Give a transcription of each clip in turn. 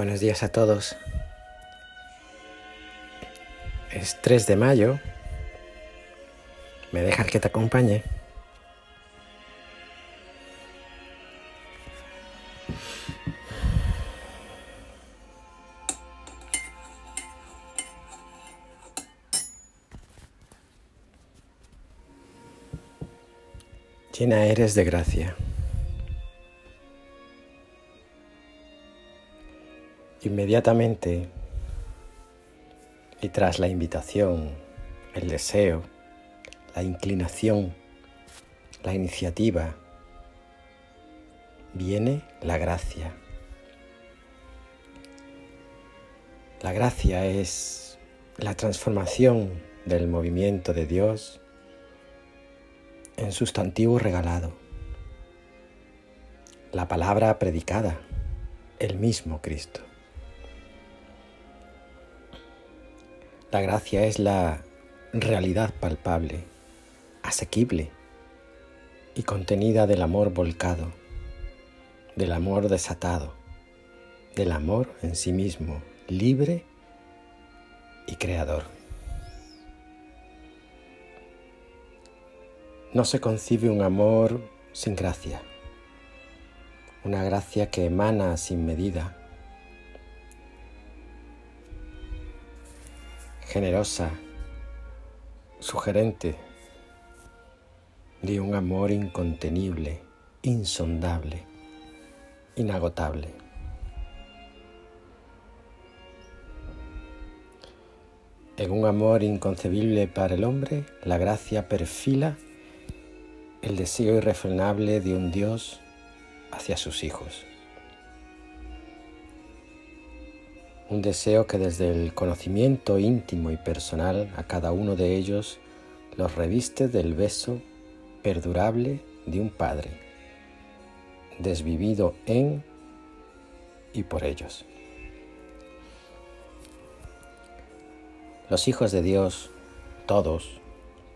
Buenos días a todos. Es 3 de mayo. ¿Me dejas que te acompañe? Llena eres de gracia. Inmediatamente y tras la invitación, el deseo, la inclinación, la iniciativa, viene la gracia. La gracia es la transformación del movimiento de Dios en sustantivo regalado. La palabra predicada, el mismo Cristo. La gracia es la realidad palpable, asequible y contenida del amor volcado, del amor desatado, del amor en sí mismo, libre y creador. No se concibe un amor sin gracia, una gracia que emana sin medida generosa, sugerente, de un amor incontenible, insondable, inagotable. En un amor inconcebible para el hombre, la gracia perfila el deseo irrefrenable de un Dios hacia sus hijos. Un deseo que desde el conocimiento íntimo y personal a cada uno de ellos los reviste del beso perdurable de un Padre, desvivido en y por ellos. Los hijos de Dios, todos,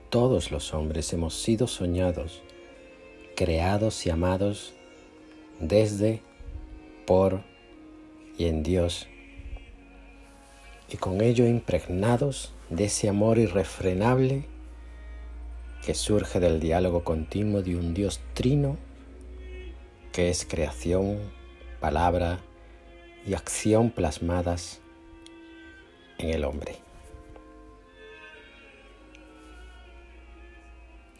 todos los hombres hemos sido soñados, creados y amados desde, por y en Dios y con ello impregnados de ese amor irrefrenable que surge del diálogo continuo de un Dios trino que es creación, palabra y acción plasmadas en el hombre.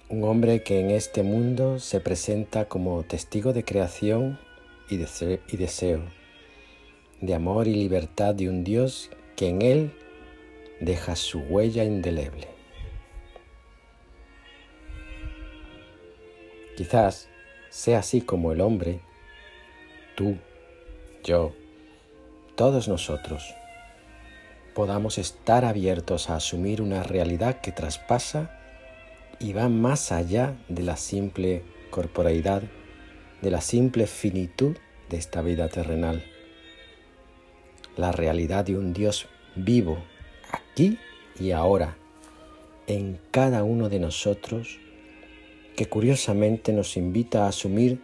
Un hombre que en este mundo se presenta como testigo de creación y, deseo, de amor y libertad de un Dios que en él deja su huella indeleble. Quizás sea así como el hombre, tú, yo, todos nosotros, podamos estar abiertos a asumir una realidad que traspasa y va más allá de la simple corporeidad, de la simple finitud de esta vida terrenal la realidad de un Dios vivo aquí y ahora en cada uno de nosotros que curiosamente nos invita a asumir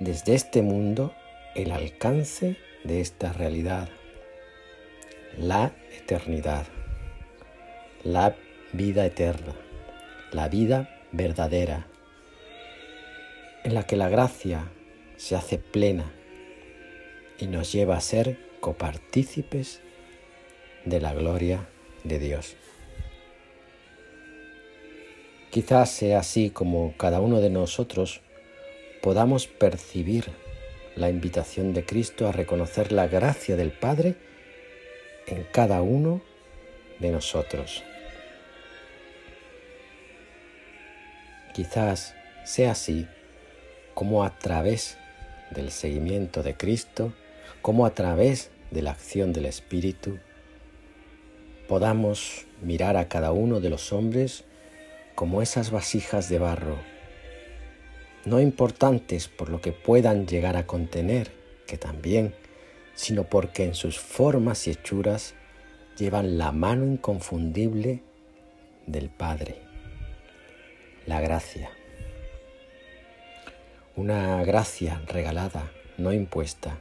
desde este mundo el alcance de esta realidad, la eternidad, la vida eterna, la vida verdadera, en la que la gracia se hace plena y nos lleva a ser copartícipes de la gloria de Dios. Quizás sea así como cada uno de nosotros podamos percibir la invitación de Cristo a reconocer la gracia del Padre en cada uno de nosotros. Quizás sea así como a través del seguimiento de Cristo cómo a través de la acción del Espíritu podamos mirar a cada uno de los hombres como esas vasijas de barro, no importantes por lo que puedan llegar a contener, que también, sino porque en sus formas y hechuras llevan la mano inconfundible del Padre, la gracia. Una gracia regalada, no impuesta,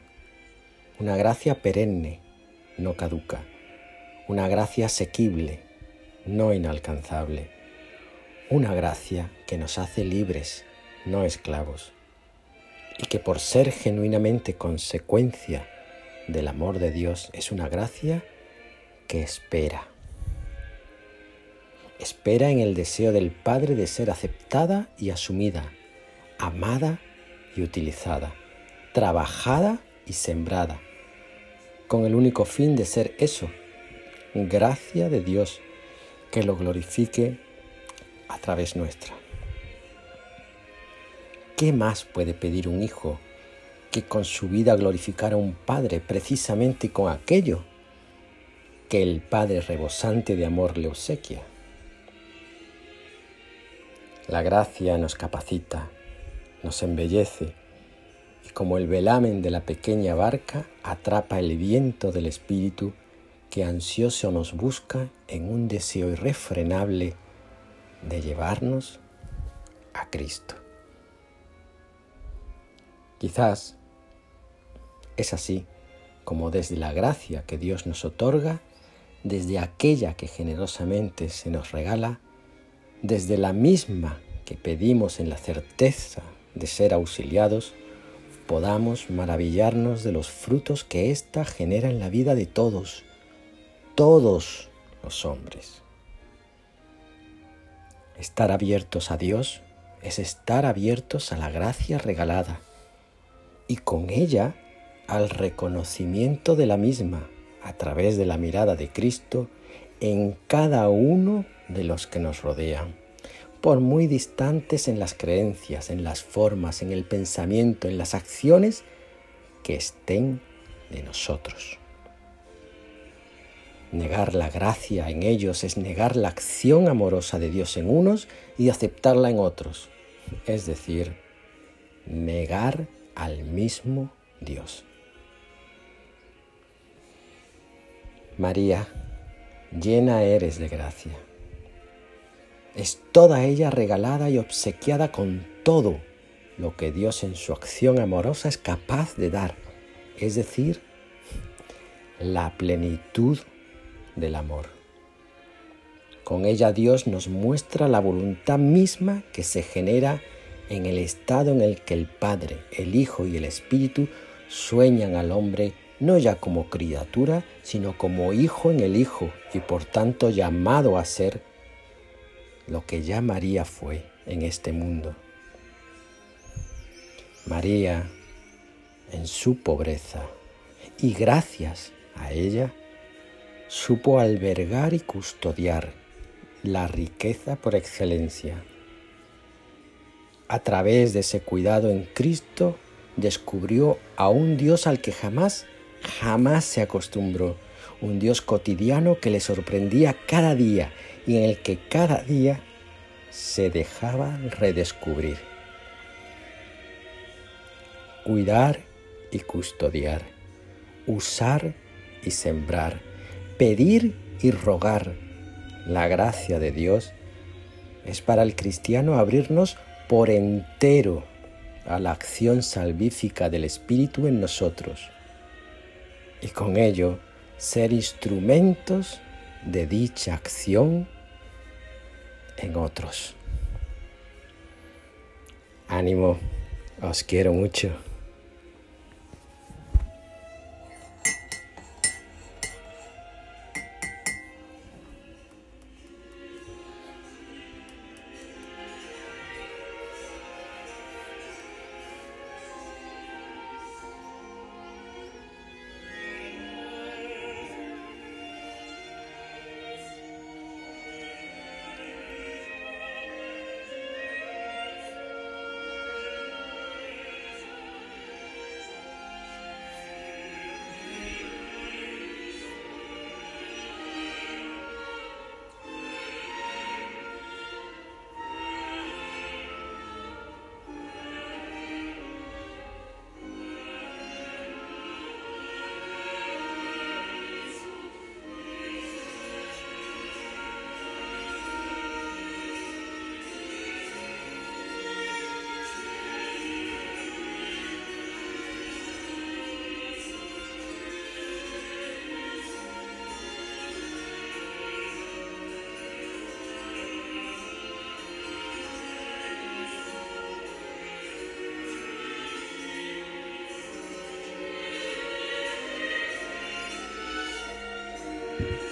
una gracia perenne, no caduca, una gracia asequible, no inalcanzable, una gracia que nos hace libres, no esclavos, y que por ser genuinamente consecuencia del amor de Dios es una gracia que espera. Espera en el deseo del Padre de ser aceptada y asumida, amada y utilizada, trabajada y sembrada, con el único fin de ser eso, gracia de Dios que lo glorifique a través nuestra. ¿Qué más puede pedir un hijo que con su vida glorificara a un padre precisamente con aquello que el Padre rebosante de amor le obsequia? La gracia nos capacita, nos embellece y como el velamen de la pequeña barca atrapa el viento del Espíritu que ansioso nos busca en un deseo irrefrenable de llevarnos a Cristo. Quizás es así como desde la gracia que Dios nos otorga, desde aquella que generosamente se nos regala, desde la misma que pedimos en la certeza de ser auxiliados, podamos maravillarnos de los frutos que ésta genera en la vida de todos, todos los hombres. Estar abiertos a Dios es estar abiertos a la gracia regalada y con ella al reconocimiento de la misma a través de la mirada de Cristo en cada uno de los que nos rodean, por muy distantes en las creencias, en las formas, en el pensamiento, en las acciones que estén de nosotros. Negar la gracia en ellos es negar la acción amorosa de Dios en unos y aceptarla en otros, es decir, negar al mismo Dios. María, llena eres de gracia. Es toda ella regalada y obsequiada con todo lo que Dios en su acción amorosa es capaz de dar, es decir, la plenitud del amor. Con ella Dios nos muestra la voluntad misma que se genera en el estado en el que el Padre, el Hijo y el Espíritu sueñan al hombre no ya como criatura, sino como hijo en el Hijo y por tanto llamado a ser lo que ya María fue en este mundo. María, en su pobreza, y gracias a ella, supo albergar y custodiar la riqueza por excelencia. A través de ese cuidado en Cristo descubrió a un Dios al que jamás, jamás se acostumbró, un Dios cotidiano que le sorprendía cada día y en el que cada día se dejaba redescubrir. Cuidar y custodiar, usar y sembrar pedir y rogar la gracia de Dios es para el cristiano abrirnos por entero a la acción salvífica del Espíritu en nosotros y con ello ser instrumentos de dicha acción en otros. Ánimo, os quiero mucho. Yeah.